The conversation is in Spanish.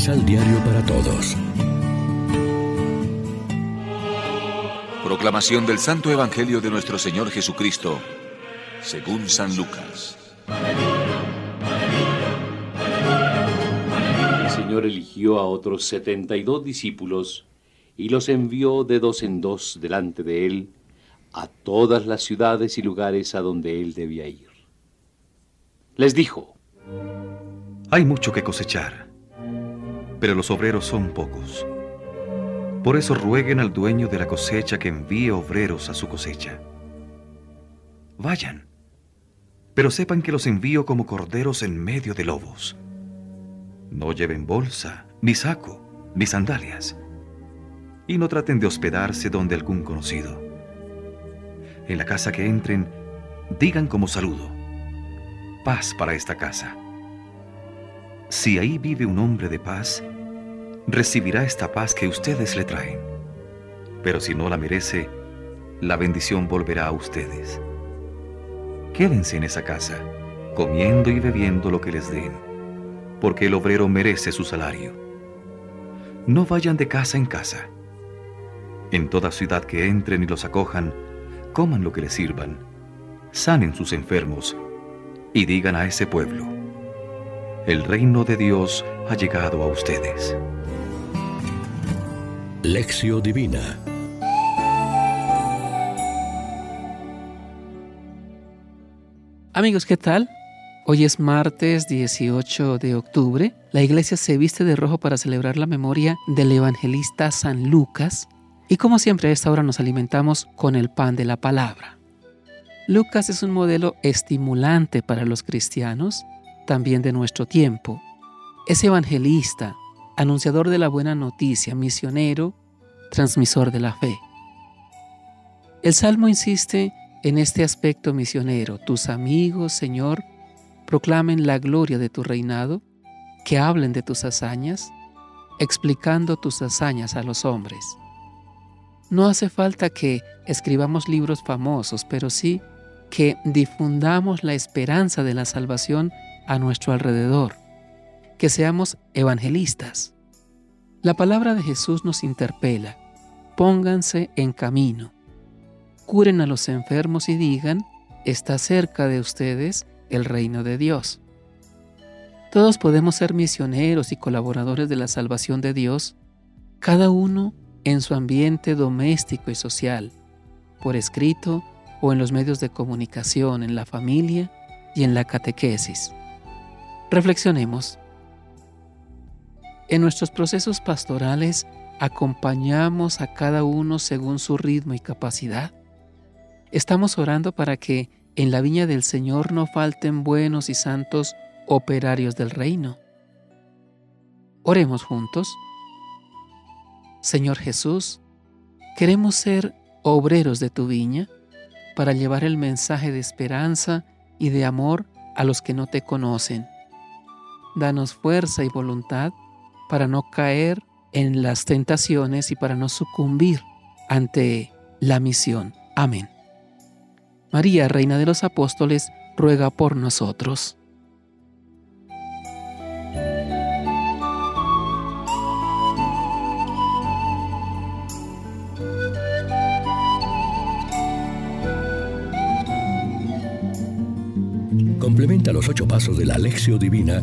Misal Diario para Todos. Proclamación del Santo Evangelio de nuestro Señor Jesucristo, según San Lucas. El Señor eligió a otros setenta y dos discípulos y los envió de dos en dos delante de él a todas las ciudades y lugares a donde él debía ir. Les dijo, Hay mucho que cosechar, pero los obreros son pocos. Por eso rueguen al dueño de la cosecha que envíe obreros a su cosecha. Vayan, pero sepan que los envío como corderos en medio de lobos. No lleven bolsa, ni saco, ni sandalias, y no traten de hospedarse donde algún conocido. En la casa que entren, digan como saludo, paz para esta casa. Si ahí vive un hombre de paz, recibirá esta paz que ustedes le traen. Pero si no la merece, la bendición volverá a ustedes. Quédense en esa casa, comiendo y bebiendo lo que les den, porque el obrero merece su salario. No vayan de casa en casa. En toda ciudad que entren y los acojan, coman lo que les sirvan, sanen sus enfermos y digan a ese pueblo, el reino de Dios ha llegado a ustedes. Lección Divina Amigos, ¿qué tal? Hoy es martes 18 de octubre. La iglesia se viste de rojo para celebrar la memoria del evangelista San Lucas. Y como siempre a esta hora nos alimentamos con el pan de la palabra. Lucas es un modelo estimulante para los cristianos, también de nuestro tiempo. Es evangelista, anunciador de la buena noticia, misionero, transmisor de la fe. El Salmo insiste en este aspecto misionero. Tus amigos, Señor, proclamen la gloria de tu reinado, que hablen de tus hazañas, explicando tus hazañas a los hombres. No hace falta que escribamos libros famosos, pero sí que difundamos la esperanza de la salvación a nuestro alrededor, que seamos evangelistas. La palabra de Jesús nos interpela, pónganse en camino, curen a los enfermos y digan, está cerca de ustedes el reino de Dios. Todos podemos ser misioneros y colaboradores de la salvación de Dios, cada uno en su ambiente doméstico y social, por escrito o en los medios de comunicación, en la familia y en la catequesis. Reflexionemos. En nuestros procesos pastorales acompañamos a cada uno según su ritmo y capacidad. Estamos orando para que en la viña del Señor no falten buenos y santos operarios del reino. Oremos juntos. Señor Jesús, queremos ser obreros de tu viña para llevar el mensaje de esperanza y de amor a los que no te conocen. Danos fuerza y voluntad para no caer en las tentaciones y para no sucumbir ante la misión. Amén. María, Reina de los Apóstoles, ruega por nosotros. Complementa los ocho pasos de la Alexio Divina